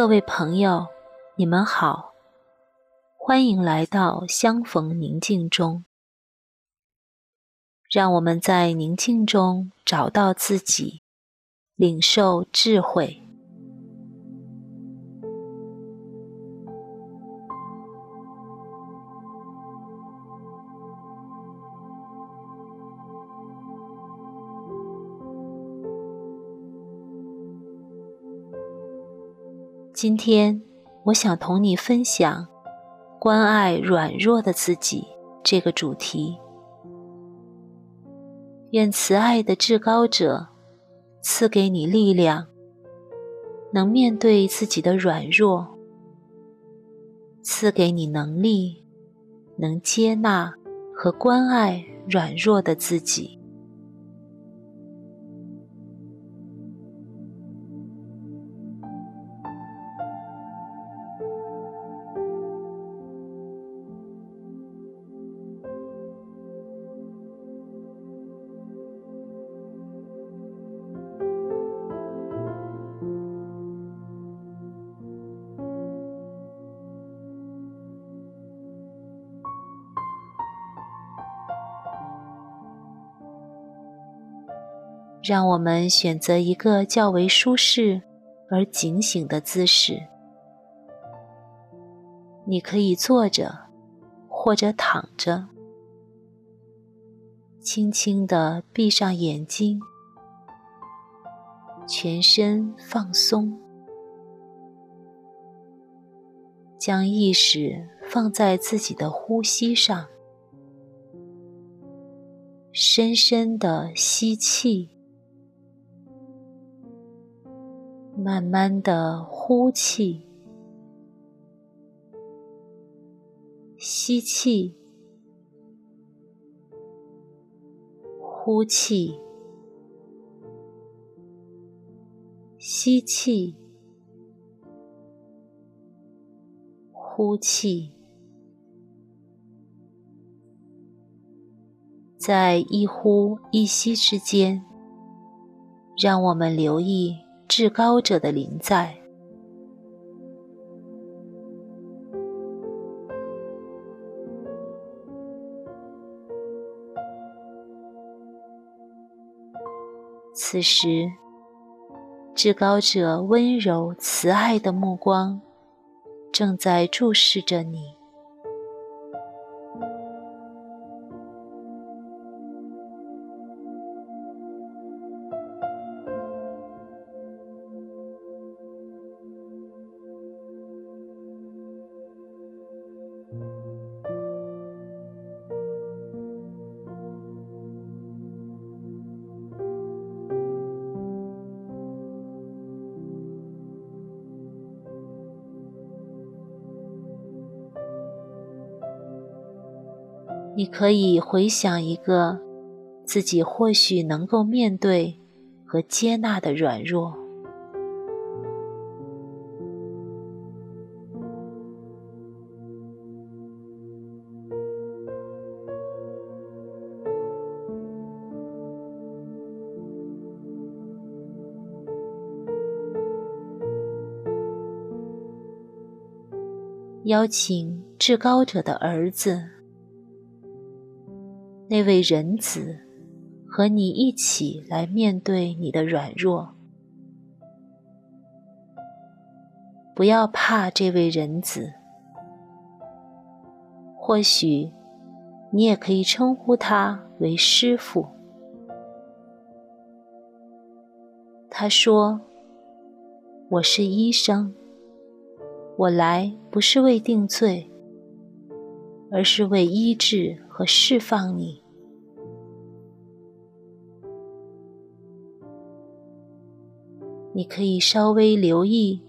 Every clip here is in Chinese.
各位朋友，你们好，欢迎来到相逢宁静中。让我们在宁静中找到自己，领受智慧。今天，我想同你分享“关爱软弱的自己”这个主题。愿慈爱的至高者赐给你力量，能面对自己的软弱；赐给你能力，能接纳和关爱软弱的自己。让我们选择一个较为舒适而警醒的姿势。你可以坐着，或者躺着，轻轻地闭上眼睛，全身放松，将意识放在自己的呼吸上，深深地吸气。慢慢的呼气，吸气，呼气，吸气，呼气，在一呼一吸之间，让我们留意。至高者的临在。此时，至高者温柔慈爱的目光正在注视着你。你可以回想一个自己或许能够面对和接纳的软弱，邀请至高者的儿子。那位仁子和你一起来面对你的软弱，不要怕这位仁子。或许你也可以称呼他为师父。他说：“我是医生，我来不是为定罪，而是为医治我释放你。”你可以稍微留意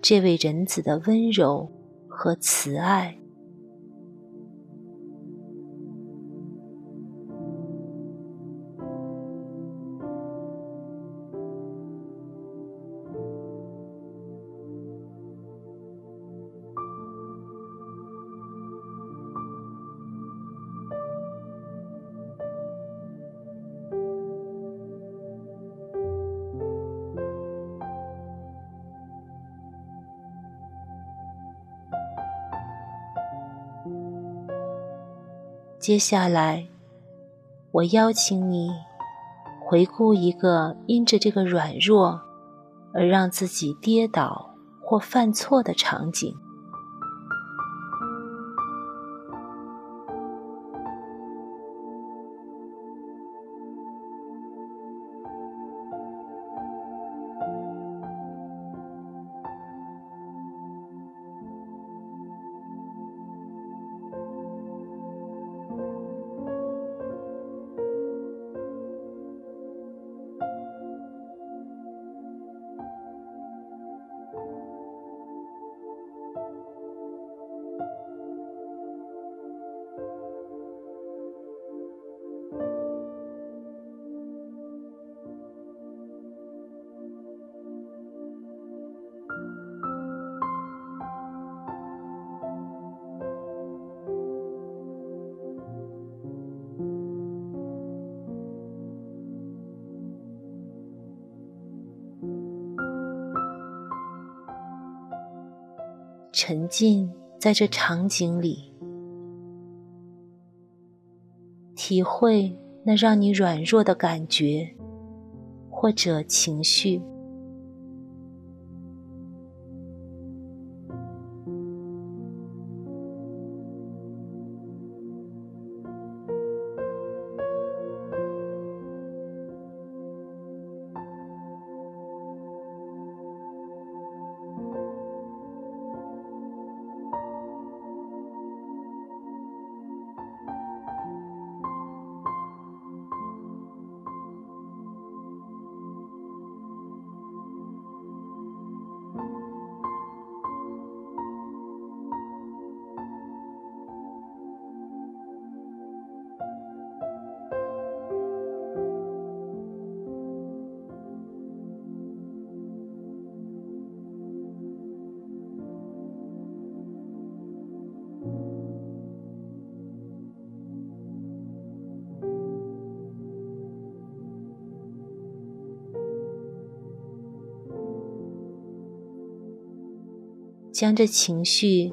这位仁子的温柔和慈爱。接下来，我邀请你回顾一个因着这个软弱而让自己跌倒或犯错的场景。沉浸在这场景里，体会那让你软弱的感觉或者情绪。将这情绪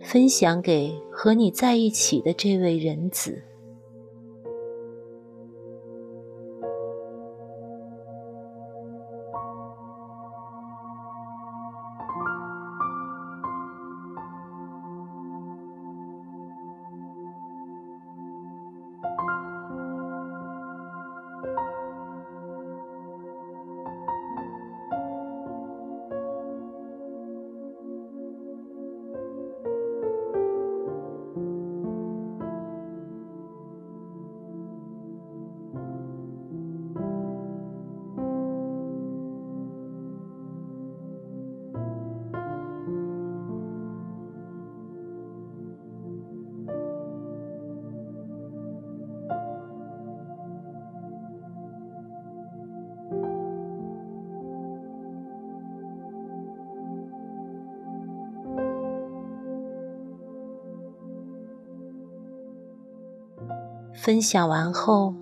分享给和你在一起的这位仁子。分享完后，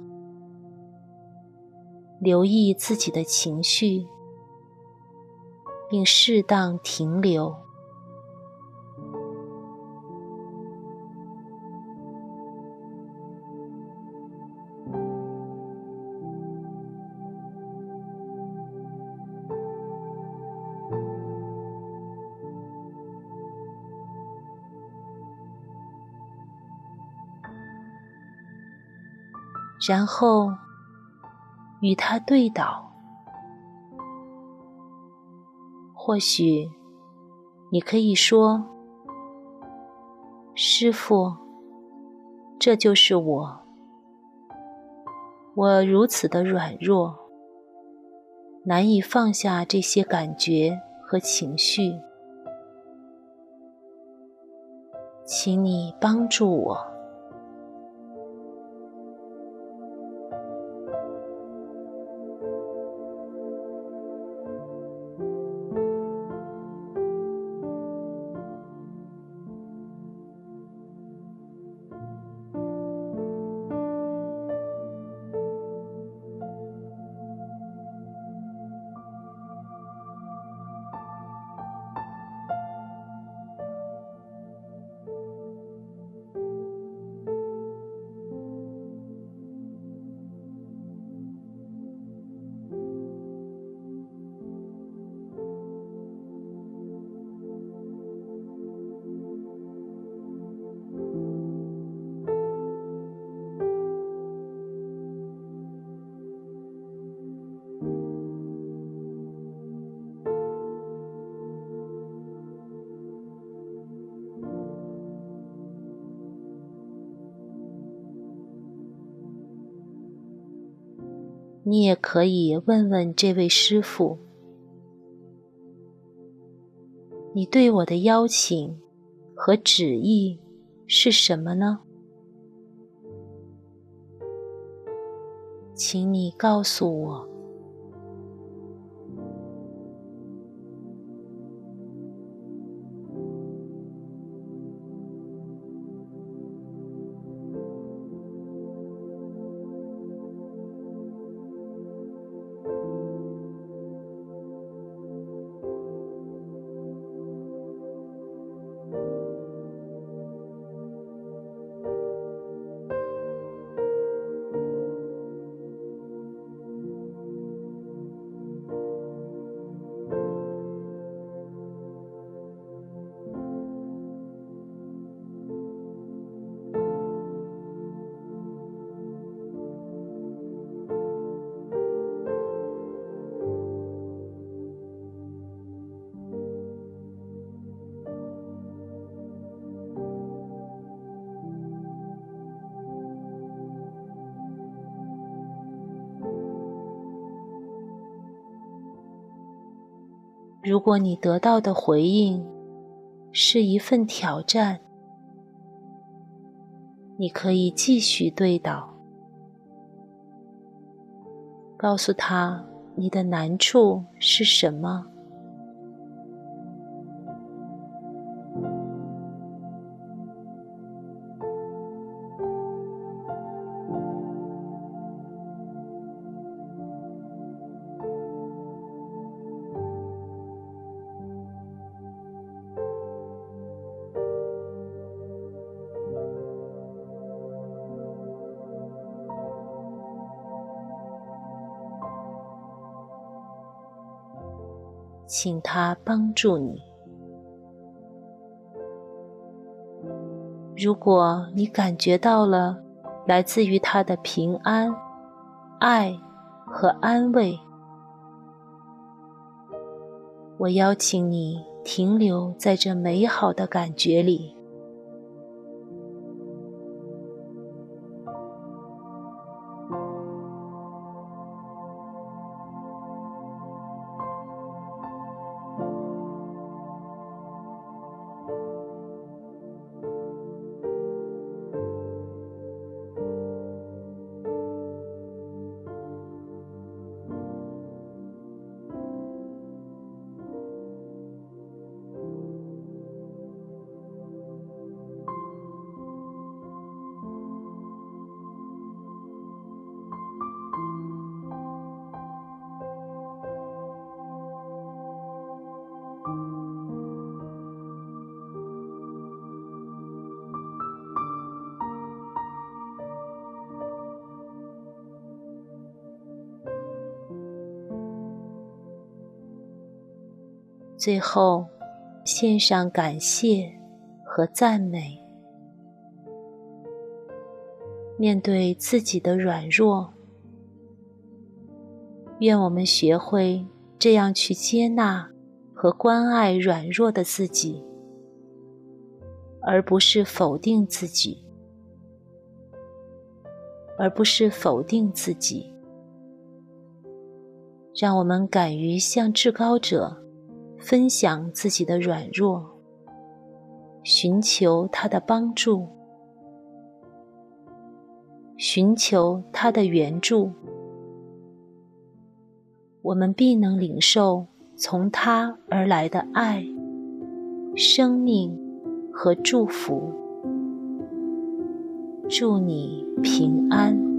留意自己的情绪，并适当停留。然后与他对倒，或许你可以说：“师傅，这就是我，我如此的软弱，难以放下这些感觉和情绪，请你帮助我。”你也可以问问这位师傅：“你对我的邀请和旨意是什么呢？请你告诉我。”如果你得到的回应是一份挑战，你可以继续对倒，告诉他你的难处是什么。请他帮助你。如果你感觉到了来自于他的平安、爱和安慰，我邀请你停留在这美好的感觉里。最后，献上感谢和赞美。面对自己的软弱，愿我们学会这样去接纳和关爱软弱的自己，而不是否定自己，而不是否定自己。让我们敢于向至高者。分享自己的软弱，寻求他的帮助，寻求他的援助，我们必能领受从他而来的爱、生命和祝福。祝你平安。